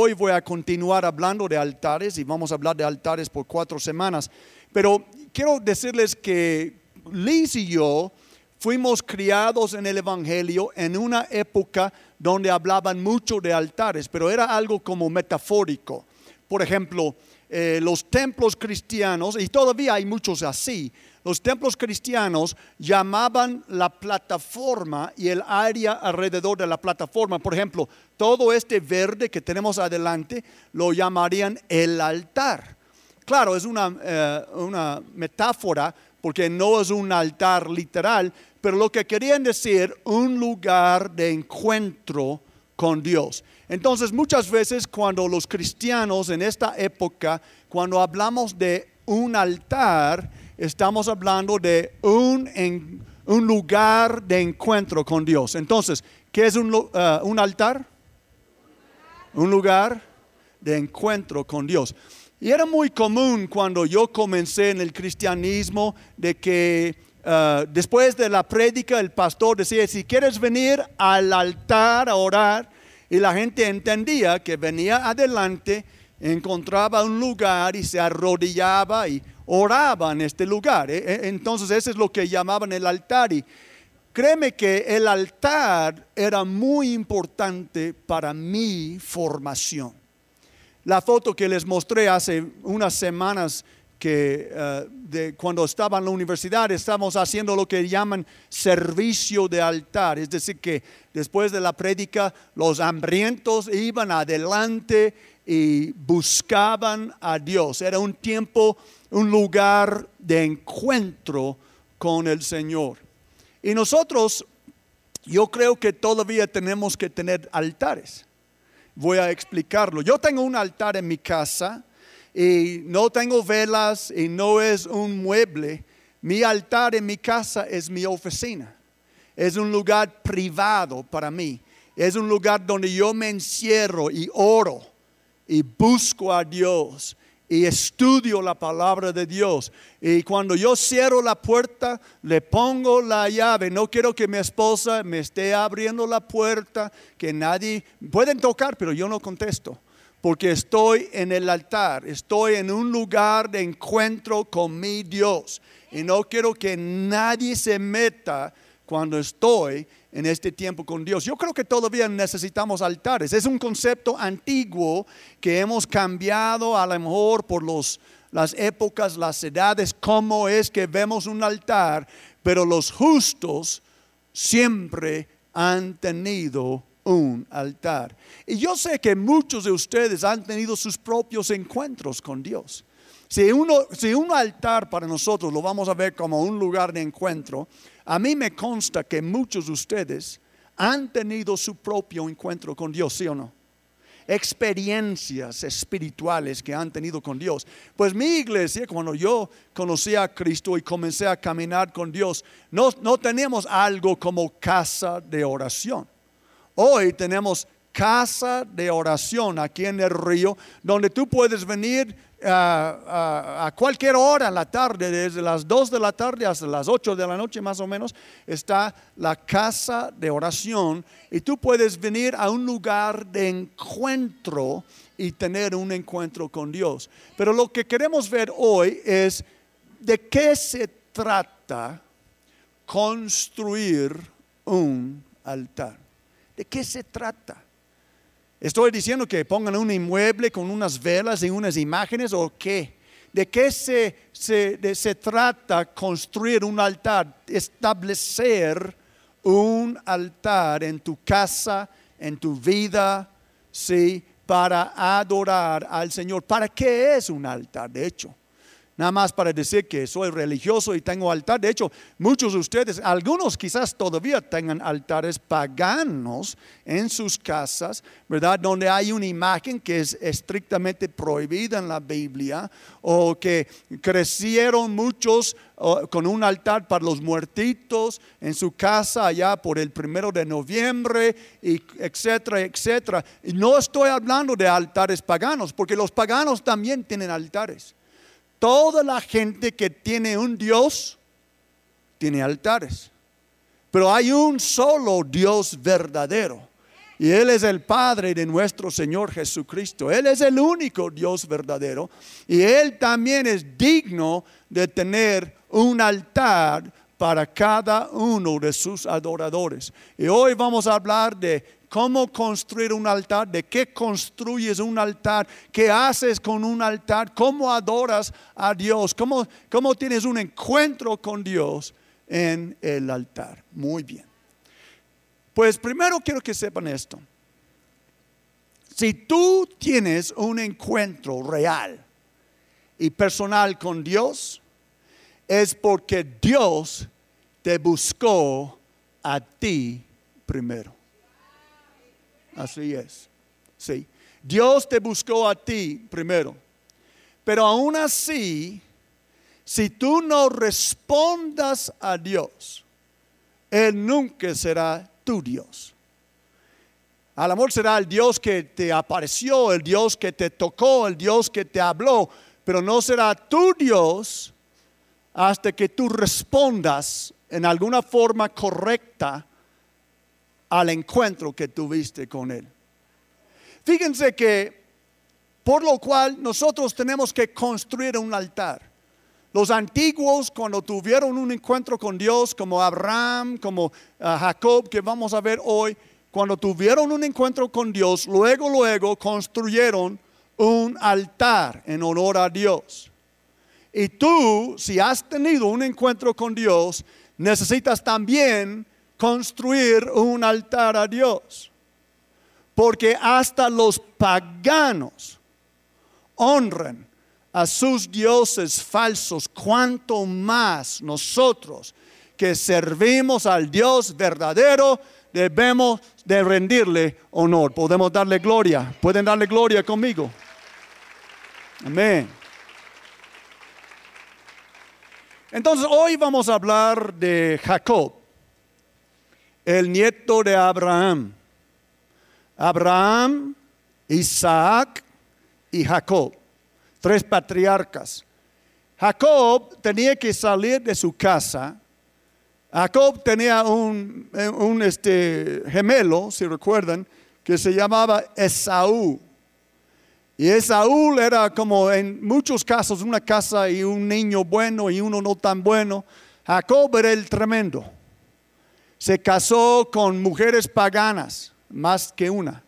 hoy voy a continuar hablando de altares y vamos a hablar de altares por cuatro semanas. Pero quiero decirles que Liz y yo fuimos criados en el Evangelio en una época donde hablaban mucho de altares, pero era algo como metafórico. Por ejemplo, eh, los templos cristianos, y todavía hay muchos así, los templos cristianos llamaban la plataforma y el área alrededor de la plataforma, por ejemplo, todo este verde que tenemos adelante lo llamarían el altar. Claro, es una, eh, una metáfora porque no es un altar literal, pero lo que querían decir, un lugar de encuentro con Dios. Entonces, muchas veces cuando los cristianos en esta época, cuando hablamos de un altar, estamos hablando de un, un lugar de encuentro con Dios. Entonces, ¿qué es un, uh, un altar? Un lugar de encuentro con Dios. Y era muy común cuando yo comencé en el cristianismo de que uh, después de la prédica el pastor decía, si quieres venir al altar a orar, y la gente entendía que venía adelante, encontraba un lugar y se arrodillaba y oraba en este lugar. ¿eh? Eh, entonces ese es lo que llamaban el altar. Y créeme que el altar era muy importante para mi formación. La foto que les mostré hace unas semanas que eh, de cuando estaba en la universidad estamos haciendo lo que llaman servicio de altar, es decir, que después de la prédica los hambrientos iban adelante y buscaban a Dios. Era un tiempo un lugar de encuentro con el Señor. Y nosotros, yo creo que todavía tenemos que tener altares. Voy a explicarlo. Yo tengo un altar en mi casa y no tengo velas y no es un mueble. Mi altar en mi casa es mi oficina. Es un lugar privado para mí. Es un lugar donde yo me encierro y oro y busco a Dios y estudio la palabra de Dios. Y cuando yo cierro la puerta, le pongo la llave. No quiero que mi esposa me esté abriendo la puerta, que nadie pueden tocar, pero yo no contesto. Porque estoy en el altar, estoy en un lugar de encuentro con mi Dios. Y no quiero que nadie se meta cuando estoy en este tiempo con Dios. Yo creo que todavía necesitamos altares. Es un concepto antiguo que hemos cambiado a lo mejor por los, las épocas, las edades, cómo es que vemos un altar, pero los justos siempre han tenido un altar. Y yo sé que muchos de ustedes han tenido sus propios encuentros con Dios. Si, uno, si un altar para nosotros lo vamos a ver como un lugar de encuentro, a mí me consta que muchos de ustedes han tenido su propio encuentro con Dios, ¿sí o no? Experiencias espirituales que han tenido con Dios. Pues mi iglesia, cuando yo conocí a Cristo y comencé a caminar con Dios, no, no teníamos algo como casa de oración. Hoy tenemos casa de oración aquí en el río, donde tú puedes venir a cualquier hora en la tarde, desde las 2 de la tarde hasta las 8 de la noche más o menos, está la casa de oración y tú puedes venir a un lugar de encuentro y tener un encuentro con Dios. Pero lo que queremos ver hoy es de qué se trata construir un altar. ¿De qué se trata? Estoy diciendo que pongan un inmueble con unas velas y unas imágenes o qué. ¿De qué se, se, trata construir un altar? Establecer un altar en tu casa, en tu vida, sí, para adorar al Señor. ¿Para qué es un altar? De hecho, nada más para decir que soy religioso y tengo altar. De hecho, muchos de ustedes, algunos quizás todavía tengan altares paganos en sus casas, ¿verdad? Donde hay una imagen que es estrictamente prohibida en la Biblia, o que crecieron muchos con un altar para los muertitos en su casa allá por el primero de noviembre, y etcétera, etcétera. Y no estoy hablando de altares paganos, porque los paganos también tienen altares. Toda la gente que tiene un Dios tiene altares. Pero hay un solo Dios verdadero. Y Él es el Padre de nuestro Señor Jesucristo. Él es el único Dios verdadero. Y Él también es digno de tener un altar para cada uno de sus adoradores. Y hoy vamos a hablar de cómo construir un altar, de qué construyes un altar, qué haces con un altar, cómo adoras a Dios, cómo, cómo tienes un encuentro con Dios en el altar. Muy bien. Pues primero quiero que sepan esto. Si tú tienes un encuentro real y personal con Dios, es porque Dios te buscó a ti primero. Así es. Sí. Dios te buscó a ti primero. Pero aún así, si tú no respondas a Dios, Él nunca será tu Dios. Al amor será el Dios que te apareció, el Dios que te tocó, el Dios que te habló, pero no será tu Dios hasta que tú respondas en alguna forma correcta al encuentro que tuviste con Él. Fíjense que por lo cual nosotros tenemos que construir un altar. Los antiguos, cuando tuvieron un encuentro con Dios, como Abraham, como ah, Jacob, que vamos a ver hoy, cuando tuvieron un encuentro con Dios, luego, luego construyeron un altar en honor a Dios. Y tú, si has tenido un encuentro con Dios, necesitas también construir un altar a Dios. Porque hasta los paganos honran a sus dioses falsos, cuanto más nosotros que servimos al Dios verdadero debemos de rendirle honor. Podemos darle gloria. Pueden darle gloria conmigo. Amén. Entonces hoy vamos a hablar de Jacob, el nieto de Abraham. Abraham, Isaac y Jacob tres patriarcas. Jacob tenía que salir de su casa. Jacob tenía un, un este, gemelo, si recuerdan, que se llamaba Esaú. Y Esaú era como en muchos casos una casa y un niño bueno y uno no tan bueno. Jacob era el tremendo. Se casó con mujeres paganas, más que una.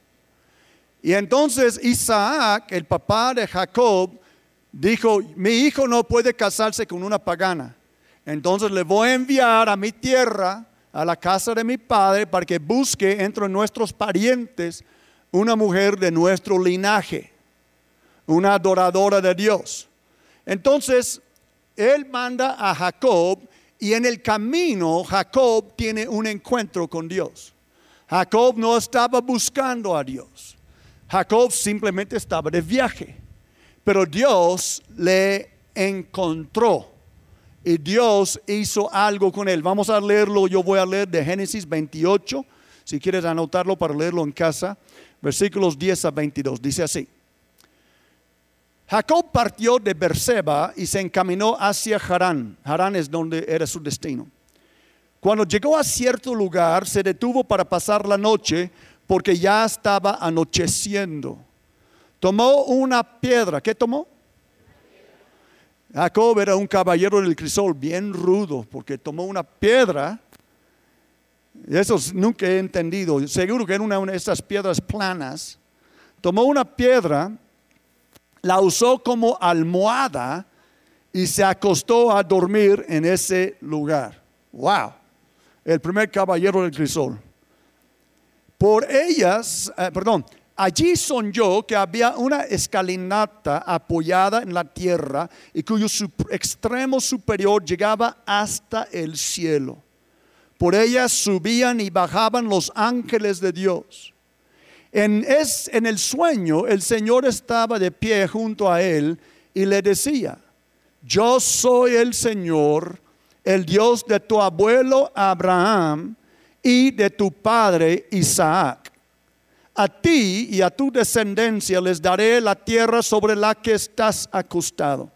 Y entonces Isaac, el papá de Jacob, dijo, mi hijo no puede casarse con una pagana. Entonces le voy a enviar a mi tierra, a la casa de mi padre, para que busque entre nuestros parientes una mujer de nuestro linaje, una adoradora de Dios. Entonces, él manda a Jacob y en el camino Jacob tiene un encuentro con Dios. Jacob no estaba buscando a Dios. Jacob simplemente estaba de viaje pero Dios le encontró y Dios hizo algo con él. Vamos a leerlo, yo voy a leer de Génesis 28, si quieres anotarlo para leerlo en casa, versículos 10 a 22. Dice así. Jacob partió de Berseba y se encaminó hacia Harán. Harán es donde era su destino. Cuando llegó a cierto lugar, se detuvo para pasar la noche porque ya estaba anocheciendo. Tomó una piedra. ¿Qué tomó? Jacob era un caballero del crisol, bien rudo, porque tomó una piedra. Eso nunca he entendido. Seguro que era una de esas piedras planas. Tomó una piedra, la usó como almohada y se acostó a dormir en ese lugar. ¡Wow! El primer caballero del crisol. Por ellas, eh, perdón, Allí soñó que había una escalinata apoyada en la tierra y cuyo extremo superior llegaba hasta el cielo. Por ella subían y bajaban los ángeles de Dios. En, el sueño el Señor estaba de pie junto a él y le decía, yo soy el Señor, el Dios de tu abuelo Abraham y de tu padre Isaac a ti y a tu descendencia les daré la tierra sobre la que estás acostado.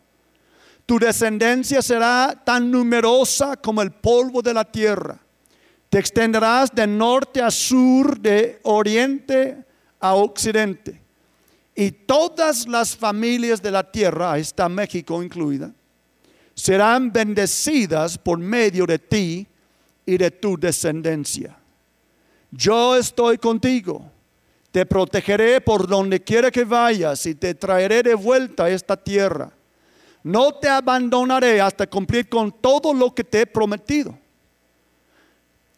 Tu descendencia será tan numerosa como el polvo de la tierra. Te extenderás de norte a sur, de oriente a occidente. Y todas las familias de la tierra, ahí está México incluida, serán bendecidas por medio de ti y de tu descendencia. Yo estoy contigo, te protegeré por donde quiera que vayas y te traeré de vuelta a esta tierra. No te abandonaré hasta cumplir con todo lo que te he prometido.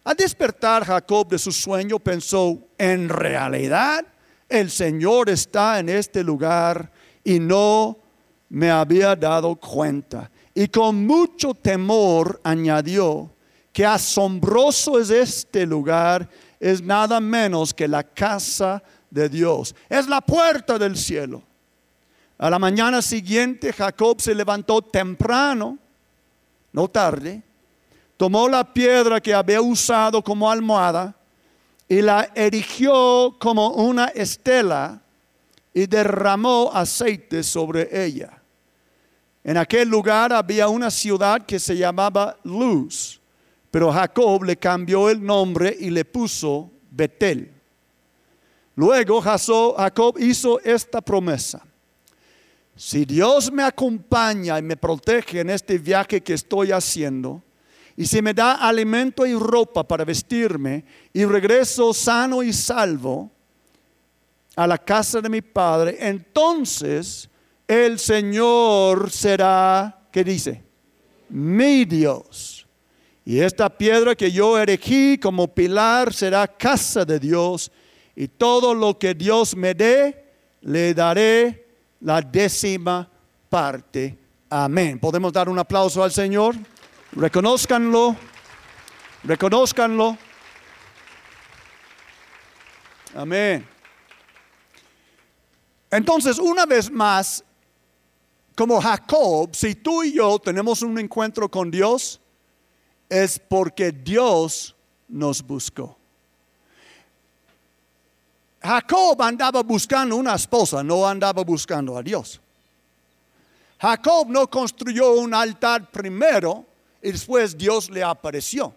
Al despertar Jacob de su sueño pensó, en realidad el Señor está en este lugar y no me había dado cuenta. Y con mucho temor añadió, que asombroso es este lugar, es nada menos que la casa de Dios, es la puerta del cielo. A la mañana siguiente Jacob se levantó temprano, no tarde, tomó la piedra que había usado como almohada y la erigió como una estela y derramó aceite sobre ella. En aquel lugar había una ciudad que se llamaba Luz, pero Jacob le cambió el nombre y le puso Betel. Luego Jacob hizo esta promesa. Si Dios me acompaña y me protege en este viaje que estoy haciendo, y si me da alimento y ropa para vestirme y regreso sano y salvo a la casa de mi padre, entonces el Señor será, ¿qué dice? Mi Dios. Y esta piedra que yo erigí como pilar será casa de Dios. Y todo lo que Dios me dé, le daré la décima parte. Amén. ¿Podemos dar un aplauso al Señor? Reconózcanlo, reconózcanlo. Amén. Entonces, una vez más, como Jacob, si tú y yo tenemos un encuentro con Dios, es porque Dios nos buscó. Jacob andaba buscando una esposa, no andaba buscando a Dios. Jacob no construyó un altar primero y después Dios le apareció.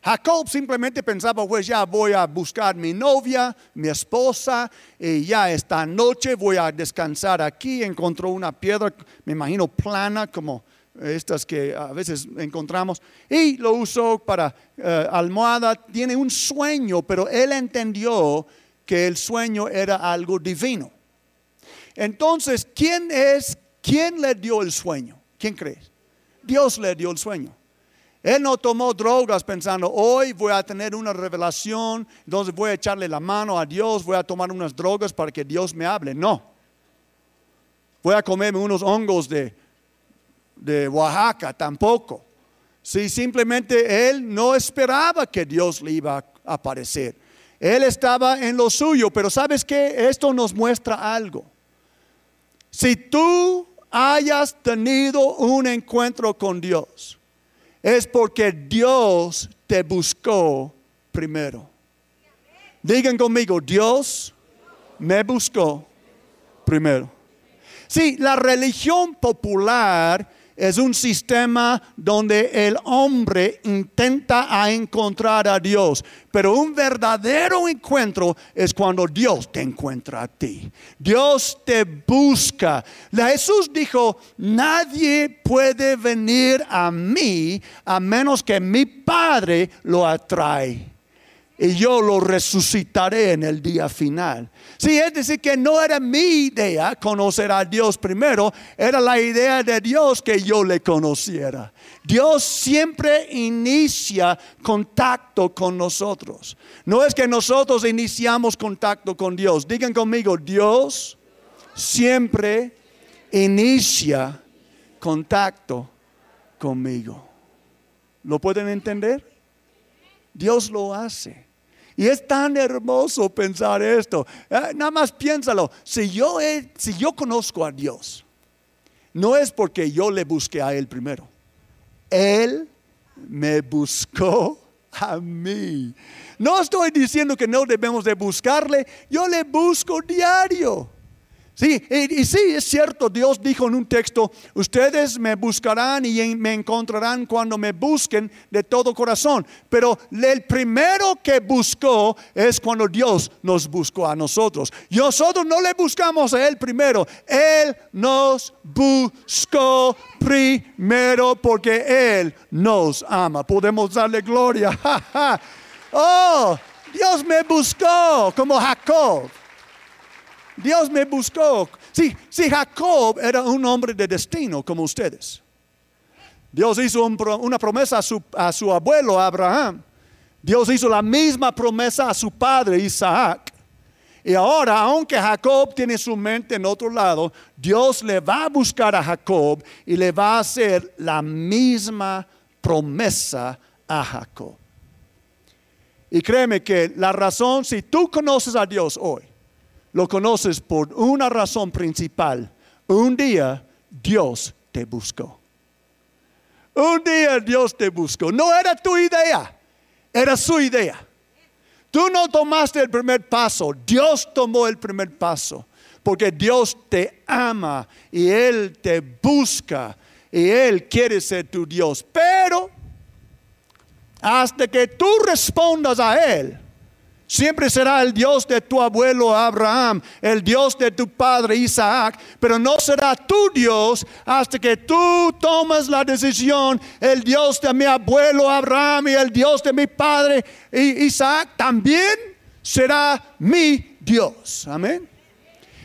Jacob simplemente pensaba, pues ya voy a buscar mi novia, mi esposa, y ya esta noche voy a descansar aquí. Encontró una piedra, me imagino plana, como estas que a veces encontramos, y lo usó para eh, almohada. Tiene un sueño, pero él entendió que el sueño era algo divino. Entonces, ¿quién es, quién le dio el sueño? ¿Quién crees? Dios le dio el sueño. Él no tomó drogas pensando, hoy voy a tener una revelación, entonces voy a echarle la mano a Dios, voy a tomar unas drogas para que Dios me hable. No. Voy a comerme unos hongos de, de Oaxaca, tampoco. Si simplemente él no esperaba que Dios le iba a aparecer. Él estaba en lo suyo, pero ¿sabes qué? Esto nos muestra algo. Si tú hayas tenido un encuentro con Dios, es porque Dios te buscó primero. Digan conmigo, Dios me buscó primero. Sí, la religión popular es un sistema donde el hombre intenta a encontrar a Dios, pero un verdadero encuentro es cuando Dios te encuentra a ti. Dios te busca. Jesús dijo, nadie puede venir a mí a menos que mi Padre lo atrae y yo lo resucitaré en el día final. Sí, es decir, que no era mi idea conocer a Dios primero, era la idea de Dios que yo le conociera. Dios siempre inicia contacto con nosotros. No es que nosotros iniciamos contacto con Dios. Digan conmigo, Dios siempre inicia contacto conmigo. ¿Lo pueden entender? Dios lo hace. Y es tan hermoso pensar esto. Eh, nada más piénsalo. Si yo, si yo conozco a Dios, no es porque yo le busqué a Él primero. Él me buscó a mí. No estoy diciendo que no debemos de buscarle. Yo le busco diario. Sí, y, sí, es cierto, Dios dijo en un texto, ustedes me buscarán y me encontrarán cuando me busquen de todo corazón. Pero el primero que buscó es cuando Dios nos buscó a nosotros. Nosotros no le buscamos a Él primero, Él nos buscó primero porque Él nos ama. Podemos darle gloria. oh, Dios me buscó como Jacob. Dios me buscó. Sí, sí, Jacob era un hombre de destino como ustedes. Dios hizo una promesa a su, a su abuelo Abraham. Dios hizo la misma promesa a su padre Isaac. Y ahora, aunque Jacob tiene su mente en otro lado, Dios le va a buscar a Jacob y le va a hacer la misma promesa a Jacob. Y créeme que la razón, si tú conoces a Dios hoy, lo conoces por una razón principal. Un día Dios te buscó. Un día Dios te buscó. No era tu idea, era su idea. Tú no tomaste el primer paso, Dios tomó el primer paso. Porque Dios te ama y Él te busca y Él quiere ser tu Dios. Pero hasta que tú respondas a Él, Siempre será el Dios de tu abuelo Abraham, el Dios de tu padre Isaac, pero no será tu Dios hasta que tú tomes la decisión. El Dios de mi abuelo Abraham y el Dios de mi padre Isaac también será mi Dios. Amén.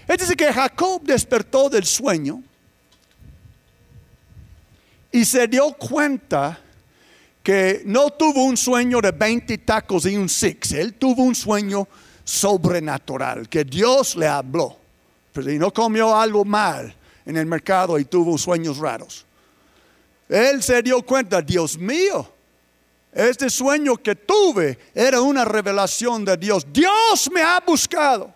Es decir, que Jacob despertó del sueño y se dio cuenta que no tuvo un sueño de 20 tacos y un six, él tuvo un sueño sobrenatural, que Dios le habló, pero no comió algo mal en el mercado y tuvo sueños raros. Él se dio cuenta, Dios mío, este sueño que tuve era una revelación de Dios. Dios me ha buscado.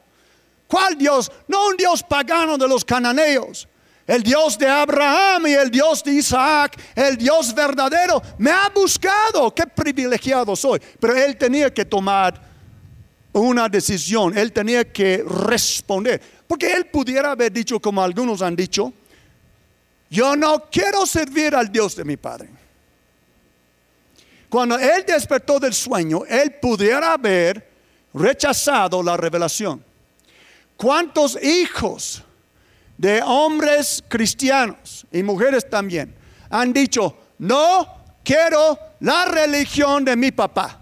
¿Cuál Dios? No un Dios pagano de los cananeos el Dios de Abraham y el Dios de Isaac, el Dios verdadero, me ha buscado. Qué privilegiado soy. Pero él tenía que tomar una decisión, él tenía que responder. Porque él pudiera haber dicho, como algunos han dicho, yo no quiero servir al Dios de mi padre. Cuando él despertó del sueño, él pudiera haber rechazado la revelación. ¿Cuántos hijos de hombres cristianos y mujeres también han dicho, no quiero la religión de mi papá,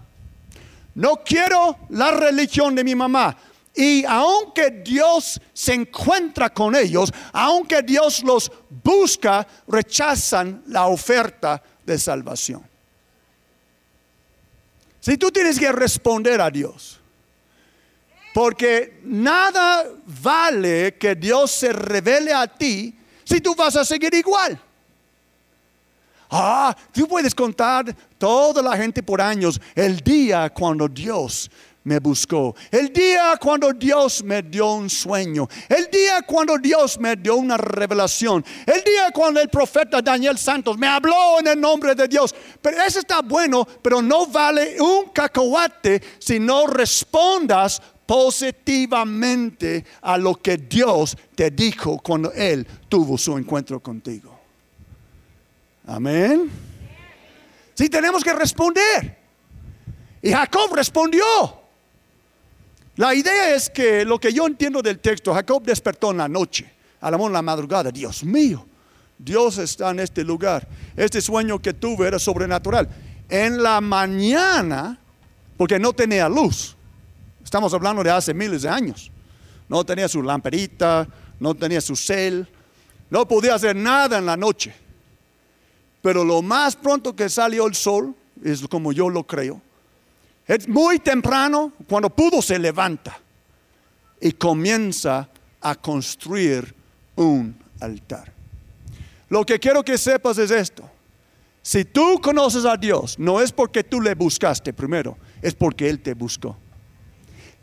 no quiero la religión de mi mamá. Y aunque Dios se encuentra con ellos, aunque Dios los busca, rechazan la oferta de salvación. Si tú tienes que responder a Dios, porque nada vale que Dios se revele a ti si tú vas a seguir igual. Ah, tú puedes contar toda la gente por años el día cuando Dios me buscó, el día cuando Dios me dio un sueño, el día cuando Dios me dio una revelación, el día cuando el profeta Daniel Santos me habló en el nombre de Dios. Pero eso está bueno, pero no vale un cacahuate si no respondas positivamente a lo que Dios te dijo cuando Él tuvo su encuentro contigo. Amén. Sí, tenemos que responder. Y Jacob respondió. La idea es que lo que yo entiendo del texto, Jacob despertó en la noche, amor en la madrugada. Dios mío, Dios está en este lugar. Este sueño que tuve era sobrenatural. En la mañana, porque no tenía luz, Estamos hablando de hace miles de años. No tenía su lamparita, no tenía su cel, no podía hacer nada en la noche. Pero lo más pronto que salió el sol, es como yo lo creo, es muy temprano, cuando pudo se levanta y comienza a construir un altar. Lo que quiero que sepas es esto. Si tú conoces a Dios, no es porque tú le buscaste primero, es porque Él te buscó.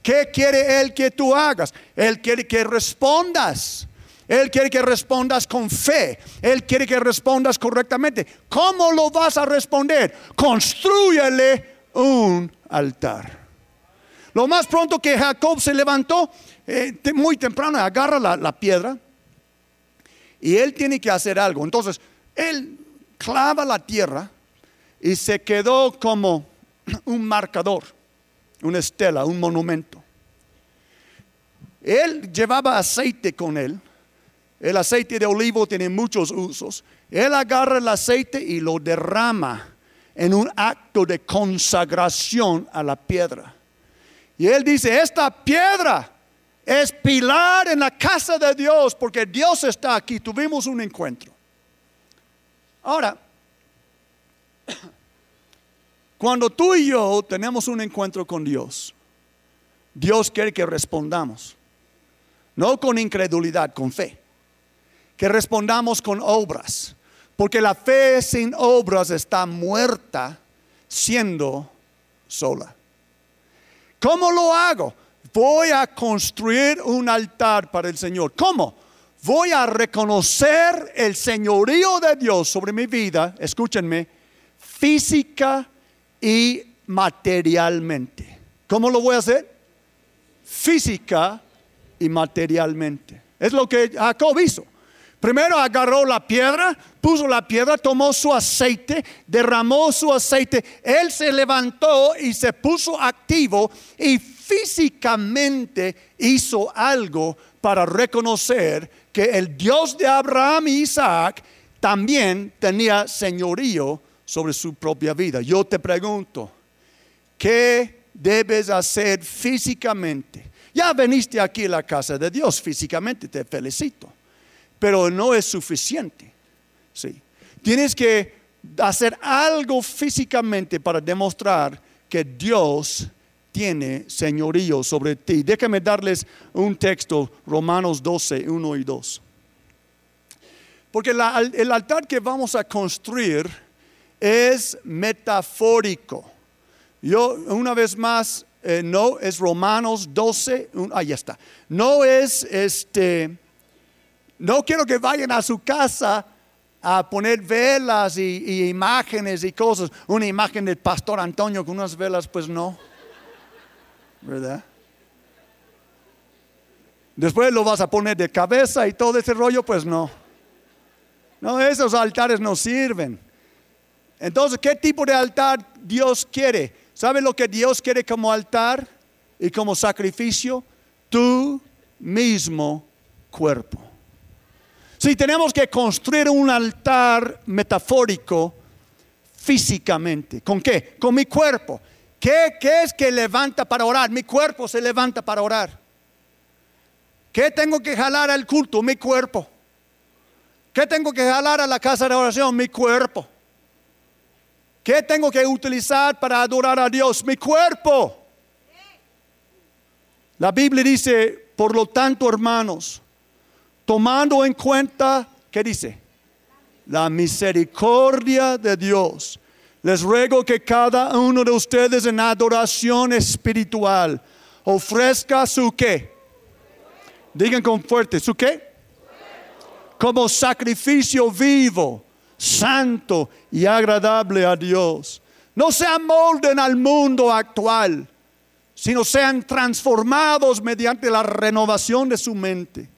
¿Qué quiere Él que tú hagas? Él quiere que respondas. Él quiere que respondas con fe. Él quiere que respondas correctamente. ¿Cómo lo vas a responder? Construyele un altar. Lo más pronto que Jacob se levantó, eh, muy temprano, agarra la, la piedra y él tiene que hacer algo. Entonces, él clava la tierra y se quedó como un marcador, una estela, un monumento. Él llevaba aceite con él. El aceite de olivo tiene muchos usos. Él agarra el aceite y lo derrama en un acto de consagración a la piedra. Y él dice, esta piedra es pilar en la casa de Dios porque Dios está aquí. Tuvimos un encuentro. Ahora, cuando tú y yo tenemos un encuentro con Dios, Dios quiere que respondamos. No con incredulidad, con fe. Que respondamos con obras. Porque la fe sin obras está muerta siendo sola. ¿Cómo lo hago? Voy a construir un altar para el Señor. ¿Cómo? Voy a reconocer el señorío de Dios sobre mi vida, escúchenme, física y materialmente. ¿Cómo lo voy a hacer? Física y materialmente. Es lo que Jacob hizo. Primero agarró la piedra, puso la piedra, tomó su aceite, derramó su aceite. Él se levantó y se puso activo y físicamente hizo algo para reconocer que el Dios de Abraham y Isaac también tenía señorío sobre su propia vida. Yo te pregunto, ¿qué debes hacer físicamente? Ya veniste aquí a la casa de Dios físicamente, te felicito pero no es suficiente. Sí. Tienes que hacer algo físicamente para demostrar que Dios tiene señorío sobre ti. Déjame darles un texto, Romanos 12, 1 y 2. Porque el altar que vamos a construir es metafórico. Yo, una vez más, eh, no es Romanos 12, ahí está. No es este no quiero que vayan a su casa a poner velas y, imágenes y cosas. Una imagen del pastor Antonio con unas velas, pues no. ¿Verdad? Después lo vas a poner de cabeza y todo ese rollo, pues no. No, esos altares no sirven. Entonces, ¿qué tipo de altar Dios quiere? ¿Sabe lo que Dios quiere como altar y como sacrificio? Tu mismo cuerpo. Si tenemos que construir un altar metafórico físicamente, ¿con qué? Con mi cuerpo. ¿Qué, ¿Qué, es que levanta para orar? Mi cuerpo se levanta para orar. ¿Qué tengo que jalar al culto? Mi cuerpo. ¿Qué tengo que jalar a la casa de oración? Mi cuerpo. ¿Qué tengo que utilizar para adorar a Dios? Mi cuerpo. La Biblia dice, por lo tanto, hermanos, tomando en cuenta, ¿qué dice? La misericordia de Dios. Les ruego que cada uno de ustedes en adoración espiritual ofrezca su qué. Digan con fuerte, ¿su qué? Como sacrificio vivo, santo y agradable a Dios. No se amolden al mundo actual, sino sean transformados mediante la renovación de su mente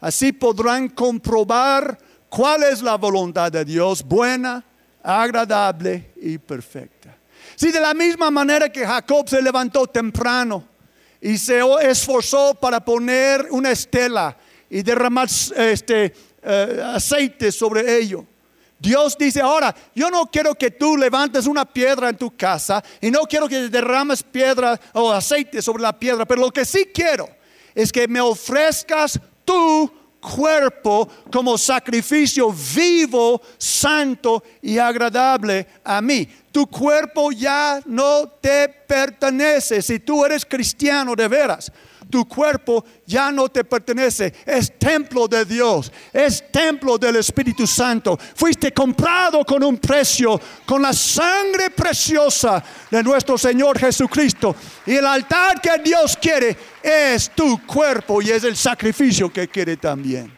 Así podrán comprobar cuál es la voluntad de Dios, buena, agradable y perfecta. Si de la misma manera que Jacob se levantó temprano y se esforzó para poner una estela y derramar este, eh, aceite sobre ello. Dios dice, ahora, yo no quiero que tú levantes una piedra en tu casa y no quiero que derrames piedra o aceite sobre la piedra, pero lo que sí quiero es que me ofrezcas tu cuerpo como sacrificio vivo, santo y agradable a mí. Tu cuerpo ya no te pertenece si tú eres cristiano de veras tu cuerpo ya no te pertenece, es templo de Dios, es templo del Espíritu Santo. Fuiste comprado con un precio, con la sangre preciosa de nuestro Señor Jesucristo. Y el altar que Dios quiere es tu cuerpo y es el sacrificio que quiere también.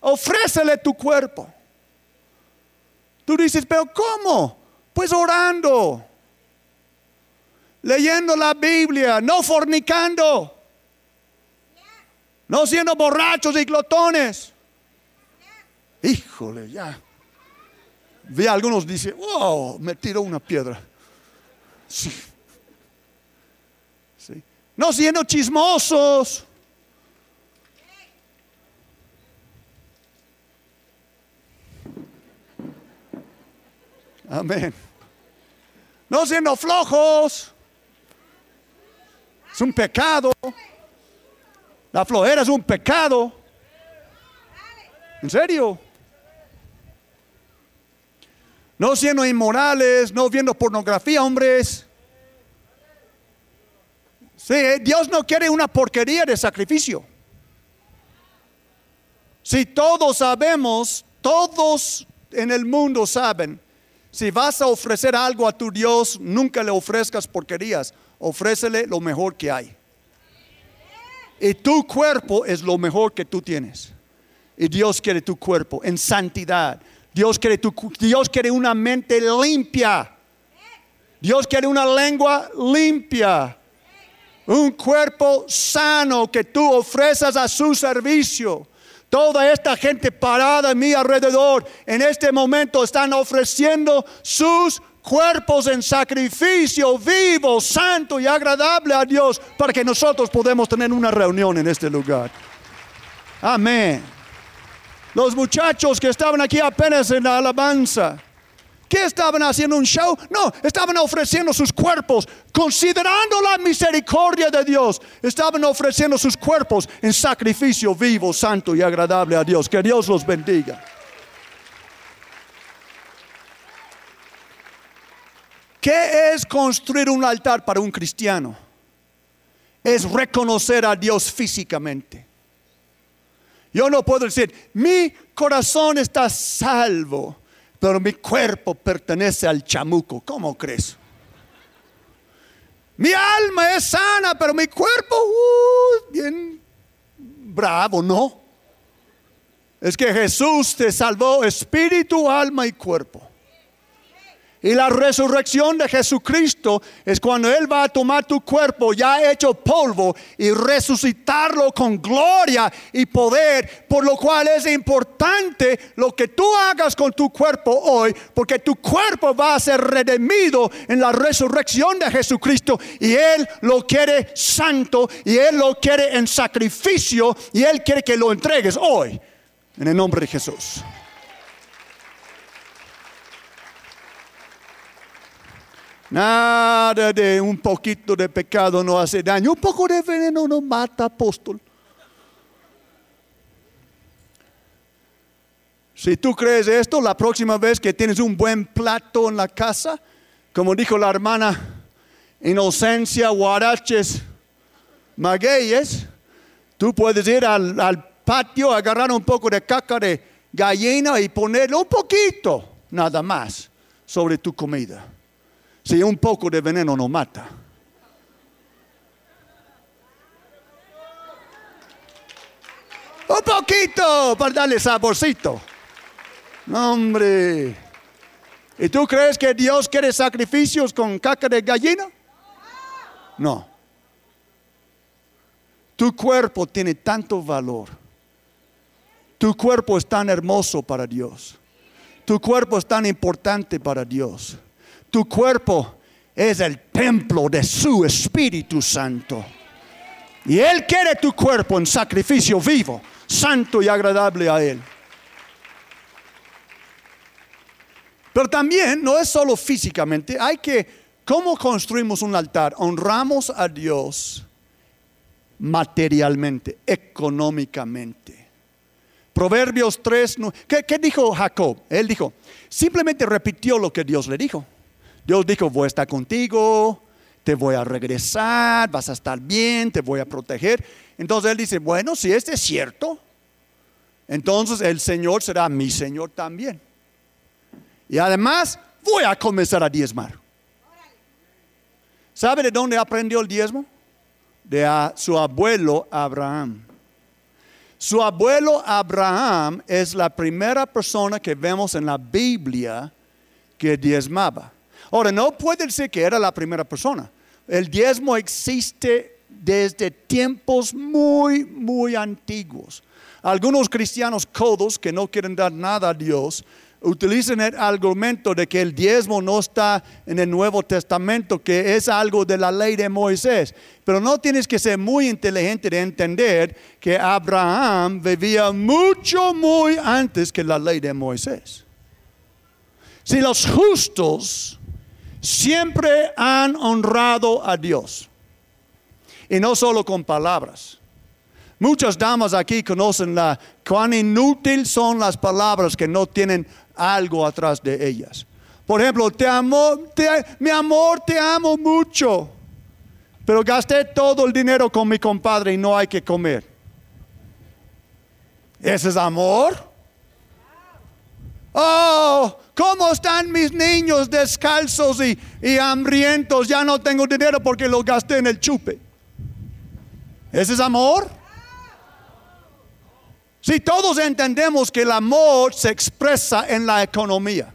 Ofrécele tu cuerpo. Tú dices, pero ¿cómo? Pues orando leyendo la Biblia, no fornicando, no siendo borrachos y glotones. Híjole, ya. Vi algunos dice, wow, me tiró una piedra. Sí. sí. No siendo chismosos. Amén. No siendo flojos. Es un pecado. La flojera es un pecado. ¿En serio? No siendo inmorales, no viendo pornografía, hombres. Sí, Dios no quiere una porquería de sacrificio. Si todos sabemos, todos en el mundo saben si vas a ofrecer algo a tu Dios, nunca le ofrezcas porquerías, ofrécele lo mejor que hay. Y tu cuerpo es lo mejor que tú tienes. Y Dios quiere tu cuerpo en santidad. Dios quiere, tu, Dios quiere una mente limpia. Dios quiere una lengua limpia. Un cuerpo sano que tú ofreces a su servicio. Toda esta gente parada a mi alrededor en este momento están ofreciendo sus cuerpos en sacrificio vivo, santo y agradable a Dios para que nosotros podamos tener una reunión en este lugar. Amén. Los muchachos que estaban aquí apenas en la alabanza ¿Qué estaban haciendo un show? No, estaban ofreciendo sus cuerpos, considerando la misericordia de Dios. Estaban ofreciendo sus cuerpos en sacrificio vivo, santo y agradable a Dios. Que Dios los bendiga. ¿Qué es construir un altar para un cristiano? Es reconocer a Dios físicamente. Yo no puedo decir, mi corazón está salvo pero mi cuerpo pertenece al chamuco. ¿Cómo crees? Mi alma es sana, pero mi cuerpo, uh, bien bravo, ¿no? Es que Jesús te salvó espíritu, alma y cuerpo. Y la resurrección de Jesucristo es cuando Él va a tomar tu cuerpo ya hecho polvo y resucitarlo con gloria y poder, por lo cual es importante lo que tú hagas con tu cuerpo hoy, porque tu cuerpo va a ser redimido en la resurrección de Jesucristo y Él lo quiere santo y Él lo quiere en sacrificio y Él quiere que lo entregues hoy, en el nombre de Jesús. Nada de un poquito de pecado no hace daño. Un poco de veneno no mata, apóstol. Si tú crees esto, la próxima vez que tienes un buen plato en la casa, como dijo la hermana Inocencia Guaraches Magueyes, tú puedes ir al, al patio, agarrar un poco de caca de gallina y ponerle un poquito, nada más, sobre tu comida. Si un poco de veneno no mata. Un poquito para darle saborcito. hombre. ¿Y tú crees que Dios quiere sacrificios con caca de gallina? No. Tu cuerpo tiene tanto valor. Tu cuerpo es tan hermoso para Dios. Tu cuerpo es tan importante para Dios. Tu cuerpo es el templo de su Espíritu Santo. Y Él quiere tu cuerpo en sacrificio vivo, santo y agradable a Él. Pero también no es solo físicamente, hay que, ¿cómo construimos un altar? Honramos a Dios materialmente, económicamente. Proverbios 3, ¿qué, ¿qué dijo Jacob? Él dijo, simplemente repitió lo que Dios le dijo. Dios dijo, voy a estar contigo, te voy a regresar, vas a estar bien, te voy a proteger. Entonces él dice, bueno, si este es cierto, entonces el Señor será mi Señor también. Y además voy a comenzar a diezmar. ¿Sabe de dónde aprendió el diezmo? De su abuelo Abraham. Su abuelo Abraham es la primera persona que vemos en la Biblia que diezmaba. Ahora, no puede decir que era la primera persona, el diezmo existe desde tiempos muy, muy antiguos. Algunos cristianos codos que no quieren dar nada a Dios utilizan el argumento de que el diezmo no está en el Nuevo Testamento, que es algo de la ley de Moisés. Pero no tienes que ser muy inteligente de entender que Abraham vivía mucho, muy antes que la ley de Moisés. Si los justos siempre han honrado a Dios, y no solo con palabras, Muchas damas aquí conocen la, cuán inútil son las palabras que no tienen algo atrás de ellas. Por ejemplo, te amo, mi amor, te amo mucho, pero gasté todo el dinero con mi compadre y no hay que comer. ¿Ese es amor? Oh, ¿cómo están mis niños descalzos y, y hambrientos? Ya no tengo dinero porque lo gasté en el chupe. ¿Ese es amor? Si todos entendemos que el amor se expresa en la economía.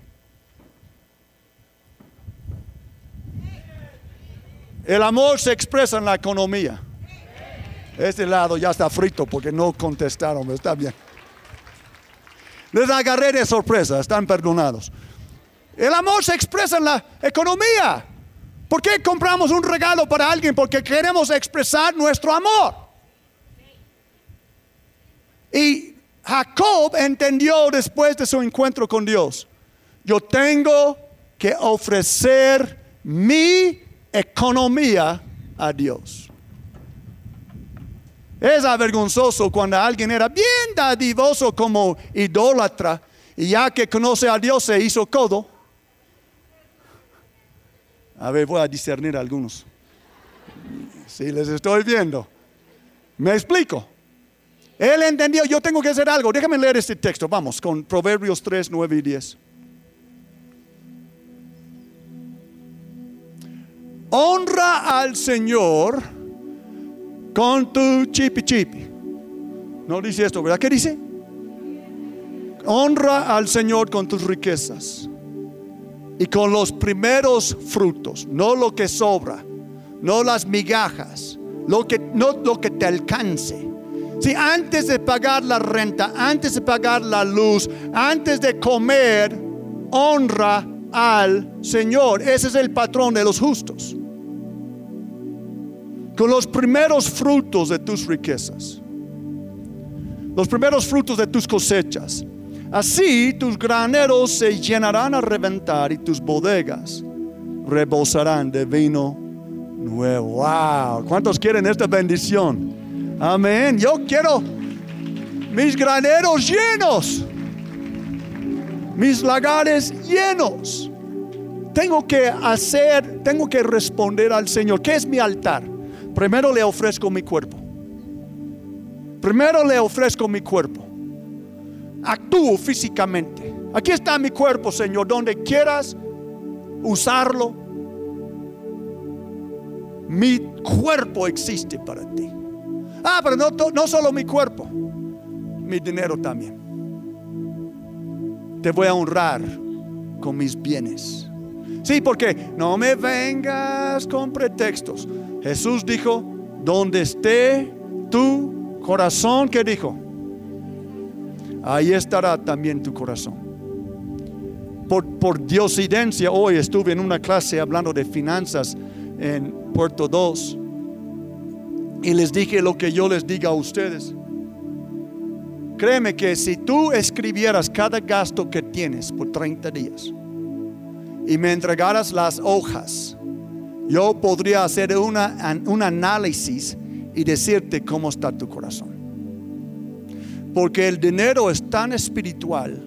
El amor se expresa en la economía. Este lado ya está frito porque no contestaron, está bien. Les agarré de sorpresa, están perdonados. El amor se expresa en la economía. ¿Por qué compramos un regalo para alguien? Porque queremos expresar nuestro amor. Y Jacob entendió después de su encuentro con Dios, yo tengo que ofrecer mi economía a Dios. Es avergonzoso cuando alguien era bien dadivoso como idólatra y ya que conoce a Dios se hizo codo. A ver, voy a discernir algunos. Si les estoy viendo. ¿Me explico? Él entendió, yo tengo que hacer algo. Déjame leer este texto. Vamos con Proverbios 3, 9 y 10. Honra al Señor con tu chipi chipi. No dice esto, ¿verdad? ¿Qué dice? Honra al Señor con tus riquezas y con los primeros frutos, no lo que sobra, no las migajas, lo que, no lo que te alcance si antes de pagar la renta, antes de pagar la luz, antes de comer, honra al Señor. Ese es el patrón de los justos. Con los primeros frutos de tus riquezas, los primeros frutos de tus cosechas. Así tus graneros se llenarán a reventar y tus bodegas rebosarán de vino nuevo. Wow, ¿cuántos quieren esta bendición? Amén. Yo quiero mis graneros llenos, mis lagares llenos. Tengo que hacer, tengo que responder al Señor. ¿Qué es mi altar? Primero le ofrezco mi cuerpo. Primero le ofrezco mi cuerpo. Actúo físicamente. Aquí está mi cuerpo, Señor, donde quieras usarlo. Mi cuerpo existe para ti. Ah, pero no, no solo mi cuerpo, mi dinero también. Te voy a honrar con mis bienes. Sí, porque no me vengas con pretextos. Jesús dijo, donde esté tu corazón, ¿qué dijo? Ahí estará también tu corazón. Por, por diosidencia, hoy estuve en una clase hablando de finanzas en Puerto 2 y les dije lo que yo les diga a ustedes. Créeme que si tú escribieras cada gasto que tienes por 30 días y me entregaras las hojas, yo podría hacer un análisis y decirte cómo está tu corazón. Porque el dinero es tan espiritual.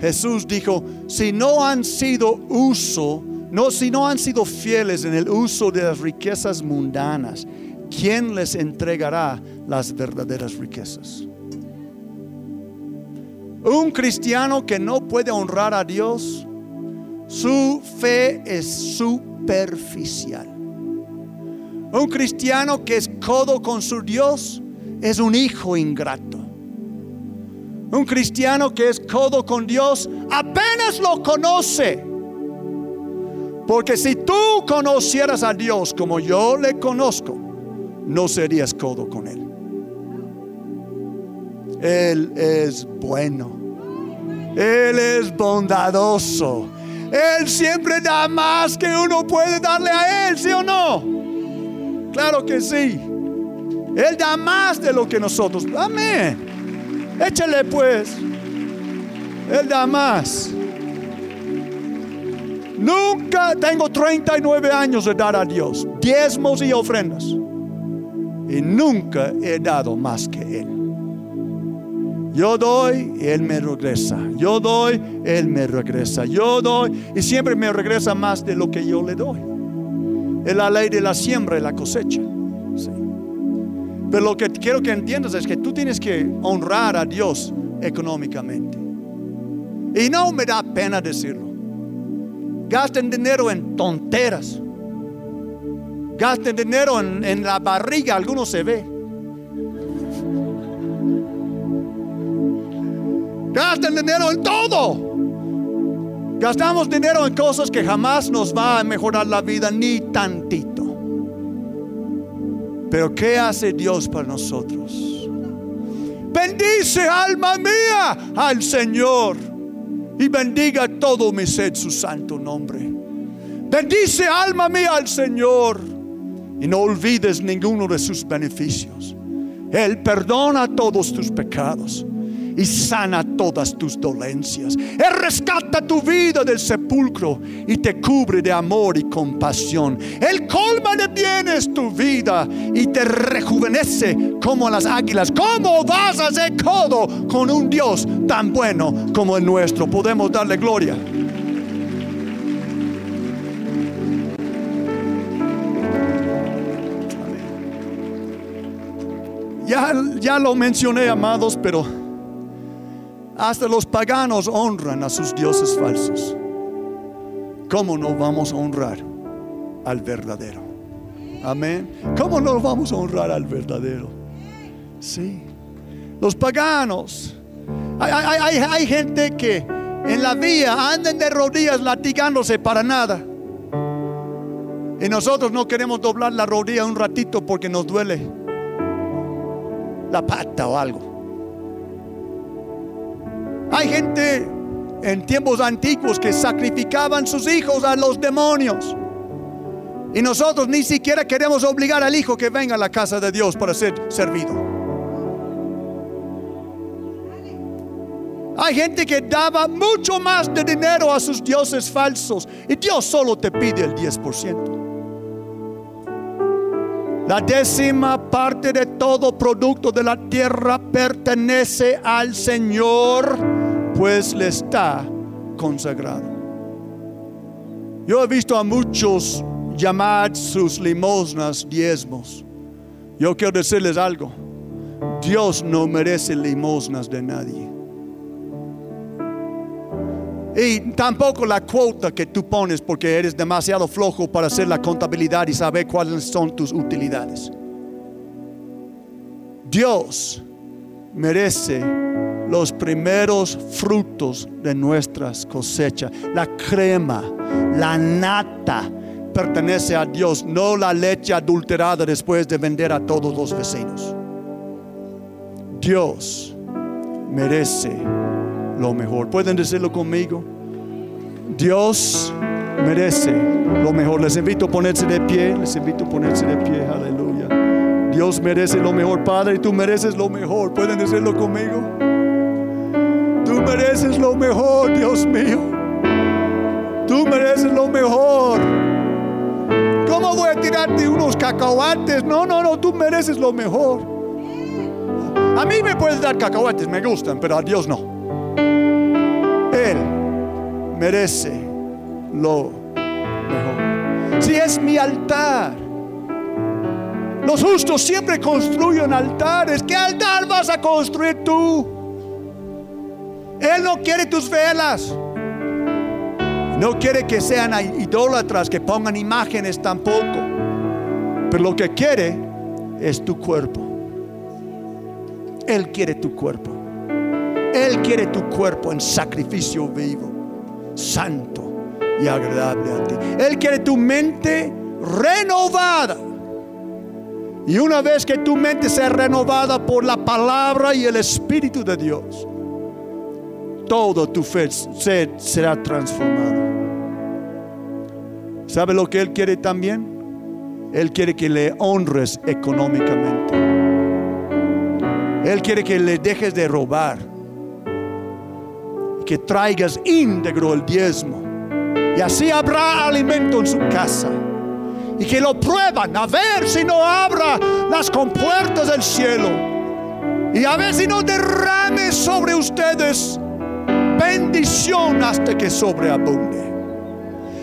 Jesús dijo, si no han sido uso, no, si no han sido fieles en el uso de las riquezas mundanas, ¿quién les entregará las verdaderas riquezas? Un cristiano que no puede honrar a Dios, su fe es superficial. Un cristiano que es codo con su Dios es un hijo ingrato. Un cristiano que es codo con Dios apenas lo conoce. Porque si tú conocieras a Dios como yo le conozco, no serías codo con Él. Él es bueno. Él es bondadoso. Él siempre da más que uno puede darle a Él, ¿sí o no? Claro que sí. Él da más de lo que nosotros. Amén. Échale pues. Él da más. Nunca tengo 39 años de dar a Dios diezmos y ofrendas. Y nunca he dado más que Él. Yo doy, Él me regresa. Yo doy, Él me regresa. Yo doy y siempre me regresa más de lo que yo le doy. Es la ley de la siembra y la cosecha. Pero lo que quiero que entiendas es que tú tienes que honrar a Dios económicamente. Y no me da pena decirlo. Gasten dinero en tonteras. Gasten dinero en, en la barriga, algunos se ve. Gasten dinero en todo. Gastamos dinero en cosas que jamás nos va a mejorar la vida ni tantito. Pero ¿qué hace Dios para nosotros? Bendice alma mía al Señor y bendiga todo mi ser su santo nombre. Bendice alma mía al Señor y no olvides ninguno de sus beneficios. Él perdona todos tus pecados y sana todas tus dolencias. Él rescata tu vida del sepulcro y te cubre de amor y compasión. Él colma de bienes tu vida y te rejuvenece como las águilas. ¿Cómo vas a ser codo con un Dios tan bueno como el nuestro? Podemos darle gloria. Ya, ya lo mencioné, amados, pero hasta los paganos honran a sus dioses falsos. ¿Cómo no vamos a honrar al verdadero? Amén. ¿Cómo no vamos a honrar al verdadero? Sí. Los paganos. Hay, gente que en la vía andan de rodillas latigándose para nada. Y nosotros no queremos doblar la rodilla un ratito porque nos duele la pata o algo. Hay gente en tiempos antiguos que sacrificaban sus hijos a los demonios. Y nosotros ni siquiera queremos obligar al hijo que venga a la casa de Dios para ser servido. Hay gente que daba mucho más de dinero a sus dioses falsos y Dios solo te pide el 10%. La décima parte de todo producto de la tierra pertenece al Señor pues le está consagrado. Yo he visto a muchos llamar sus limosnas diezmos. Yo quiero decirles algo. Dios no merece limosnas de nadie. Y tampoco la cuota que tú pones porque eres demasiado flojo para hacer la contabilidad y saber cuáles son tus utilidades. Dios merece los primeros frutos de nuestras cosechas. La crema, la nata pertenece a Dios, no la leche adulterada después de vender a todos los vecinos. Dios merece lo mejor. ¿Pueden decirlo conmigo? Dios merece lo mejor. Les invito a ponerse de pie, les invito a ponerse de pie, aleluya. Dios merece lo mejor, Padre, y tú mereces lo mejor. ¿Pueden decirlo conmigo? Tú mereces lo mejor, Dios mío. Tú mereces lo mejor. ¿Cómo voy a tirarte unos cacahuates? No, no, no, tú mereces lo mejor. A mí me puedes dar cacahuates, me gustan, pero a Dios no. Merece lo mejor. Si es mi altar, los justos siempre construyen altares. ¿Qué altar vas a construir tú? Él no quiere tus velas. No quiere que sean idólatras, que pongan imágenes tampoco. Pero lo que quiere es tu cuerpo. Él quiere tu cuerpo. Él quiere tu cuerpo en sacrificio vivo, santo, y agradable a ti. Él quiere tu mente renovada. Y una vez que tu mente sea renovada por la palabra y el Espíritu de Dios, todo tu fe será transformado. ¿Sabe lo que Él quiere también? Él quiere que le honres económicamente. Él quiere que le dejes de robar. Que traigas íntegro el diezmo. Y así habrá alimento en su casa. Y que lo prueban a ver si no abra las compuertas del cielo. Y a ver si no derrame sobre ustedes bendición hasta que sobreabunde.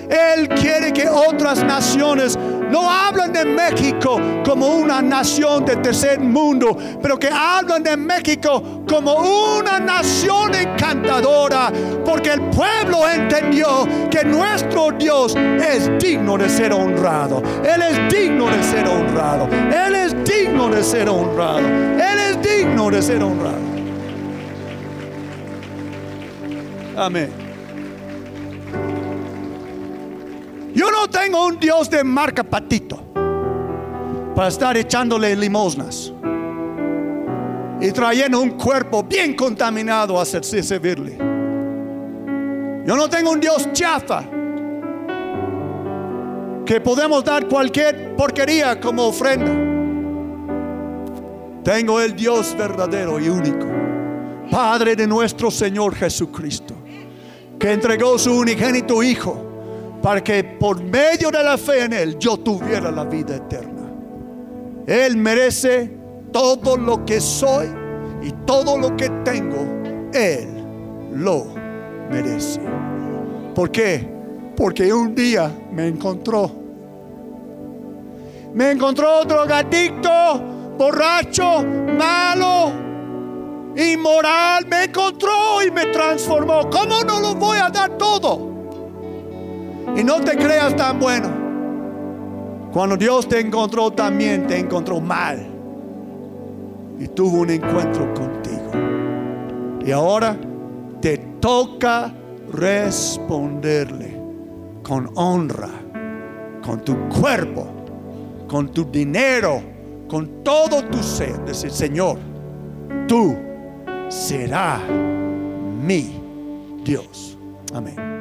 Él quiere que otras naciones no hablen de México como una nación de tercer mundo, pero que hablen de México como una nación encantadora, porque el pueblo entendió que nuestro Dios es digno de ser honrado. Él es digno de ser honrado. Él es digno de ser honrado. Él es digno de ser honrado. Amén. Yo no tengo un Dios de marca patito para estar echándole limosnas y trayendo un cuerpo bien contaminado a servirle. Yo no tengo un Dios chafa que podemos dar cualquier porquería como ofrenda. Tengo el Dios verdadero y único, Padre de nuestro Señor Jesucristo, que entregó su unigénito Hijo para que por medio de la fe en Él yo tuviera la vida eterna. Él merece todo lo que soy y todo lo que tengo. Él lo merece. ¿Por qué? Porque un día me encontró. Me encontró drogadicto, borracho, malo, inmoral. Me encontró y me transformó. ¿Cómo no lo voy a dar todo? Y no te creas tan bueno. Cuando Dios te encontró también te encontró mal. Y tuvo un encuentro contigo. Y ahora te toca responderle con honra, con tu cuerpo, con tu dinero, con todo tu ser. Decir, Señor, tú serás mi Dios. Amén.